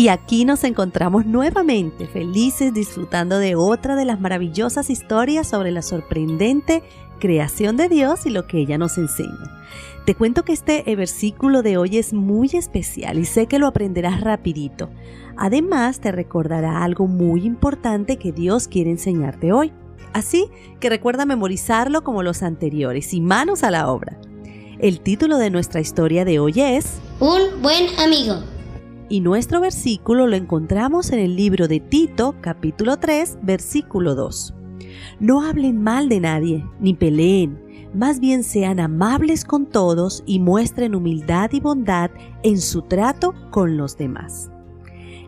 Y aquí nos encontramos nuevamente felices disfrutando de otra de las maravillosas historias sobre la sorprendente creación de Dios y lo que ella nos enseña. Te cuento que este versículo de hoy es muy especial y sé que lo aprenderás rapidito. Además te recordará algo muy importante que Dios quiere enseñarte hoy. Así que recuerda memorizarlo como los anteriores y manos a la obra. El título de nuestra historia de hoy es Un buen amigo. Y nuestro versículo lo encontramos en el libro de Tito, capítulo 3, versículo 2. No hablen mal de nadie, ni peleen, más bien sean amables con todos y muestren humildad y bondad en su trato con los demás.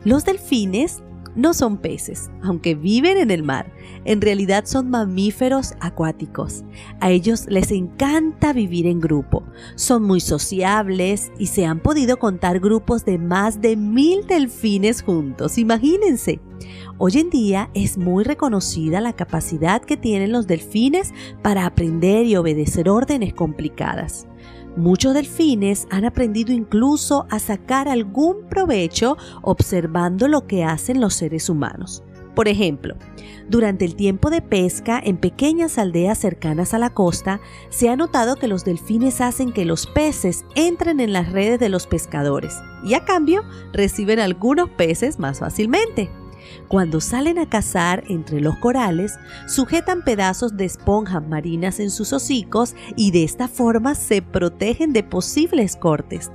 Los delfines no son peces, aunque viven en el mar. En realidad son mamíferos acuáticos. A ellos les encanta vivir en grupo. Son muy sociables y se han podido contar grupos de más de mil delfines juntos. Imagínense. Hoy en día es muy reconocida la capacidad que tienen los delfines para aprender y obedecer órdenes complicadas. Muchos delfines han aprendido incluso a sacar algún provecho observando lo que hacen los seres humanos. Por ejemplo, durante el tiempo de pesca en pequeñas aldeas cercanas a la costa, se ha notado que los delfines hacen que los peces entren en las redes de los pescadores y a cambio reciben algunos peces más fácilmente. Cuando salen a cazar entre los corales, sujetan pedazos de esponjas marinas en sus hocicos y de esta forma se protegen de posibles cortes.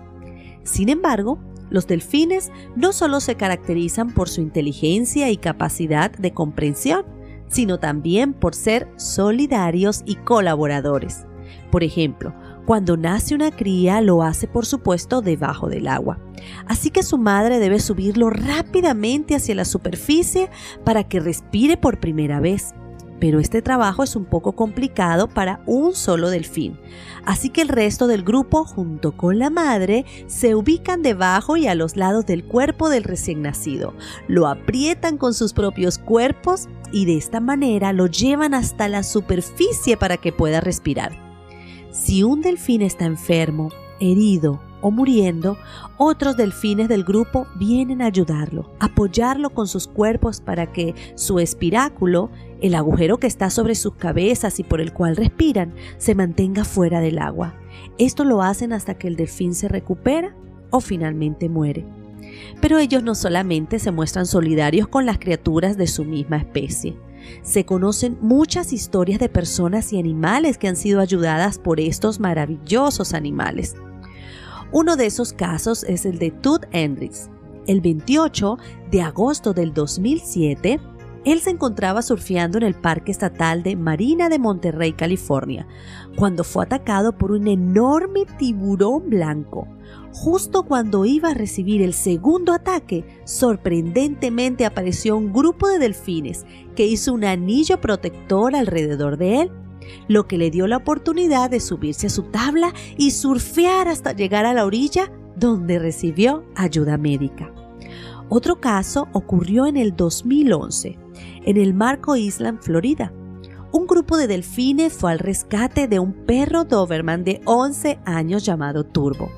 Sin embargo, los delfines no solo se caracterizan por su inteligencia y capacidad de comprensión, sino también por ser solidarios y colaboradores. Por ejemplo, cuando nace una cría lo hace por supuesto debajo del agua. Así que su madre debe subirlo rápidamente hacia la superficie para que respire por primera vez. Pero este trabajo es un poco complicado para un solo delfín. Así que el resto del grupo, junto con la madre, se ubican debajo y a los lados del cuerpo del recién nacido. Lo aprietan con sus propios cuerpos y de esta manera lo llevan hasta la superficie para que pueda respirar. Si un delfín está enfermo, herido o muriendo, otros delfines del grupo vienen a ayudarlo, apoyarlo con sus cuerpos para que su espiráculo, el agujero que está sobre sus cabezas y por el cual respiran, se mantenga fuera del agua. Esto lo hacen hasta que el delfín se recupera o finalmente muere. Pero ellos no solamente se muestran solidarios con las criaturas de su misma especie, se conocen muchas historias de personas y animales que han sido ayudadas por estos maravillosos animales. Uno de esos casos es el de Tut Hendricks. El 28 de agosto del 2007, él se encontraba surfeando en el Parque Estatal de Marina de Monterrey, California, cuando fue atacado por un enorme tiburón blanco. Justo cuando iba a recibir el segundo ataque, sorprendentemente apareció un grupo de delfines que hizo un anillo protector alrededor de él, lo que le dio la oportunidad de subirse a su tabla y surfear hasta llegar a la orilla donde recibió ayuda médica. Otro caso ocurrió en el 2011, en el Marco Island, Florida. Un grupo de delfines fue al rescate de un perro Doberman de 11 años llamado Turbo.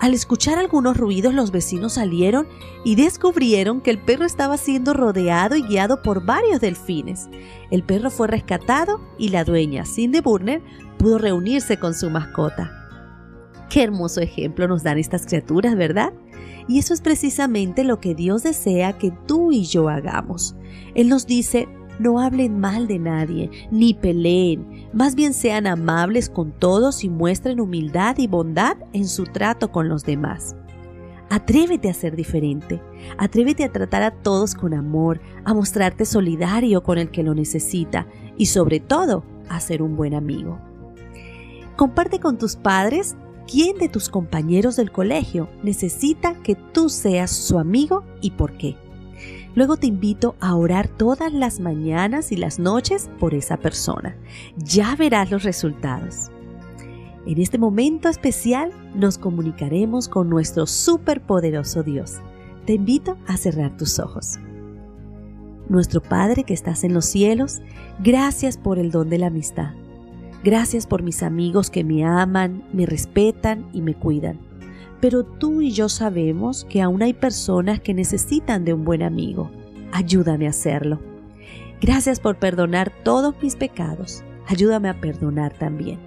Al escuchar algunos ruidos los vecinos salieron y descubrieron que el perro estaba siendo rodeado y guiado por varios delfines. El perro fue rescatado y la dueña, Cindy Burner, pudo reunirse con su mascota. Qué hermoso ejemplo nos dan estas criaturas, ¿verdad? Y eso es precisamente lo que Dios desea que tú y yo hagamos. Él nos dice, no hablen mal de nadie, ni peleen, más bien sean amables con todos y muestren humildad y bondad en su trato con los demás. Atrévete a ser diferente, atrévete a tratar a todos con amor, a mostrarte solidario con el que lo necesita y sobre todo a ser un buen amigo. Comparte con tus padres quién de tus compañeros del colegio necesita que tú seas su amigo y por qué. Luego te invito a orar todas las mañanas y las noches por esa persona. Ya verás los resultados. En este momento especial nos comunicaremos con nuestro superpoderoso Dios. Te invito a cerrar tus ojos. Nuestro Padre que estás en los cielos, gracias por el don de la amistad. Gracias por mis amigos que me aman, me respetan y me cuidan. pero tú y yo sabemos que aún hay personas que necesitan de un buen amigo. Ayúdame a hacerlo. Gracias por perdonar todos mis pecados. Ayúdame a perdonar también.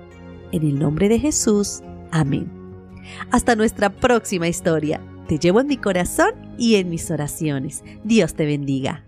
En el nombre de Jesús. Amén. Hasta nuestra próxima historia. Te llevo en mi corazón y en mis oraciones. Dios te bendiga.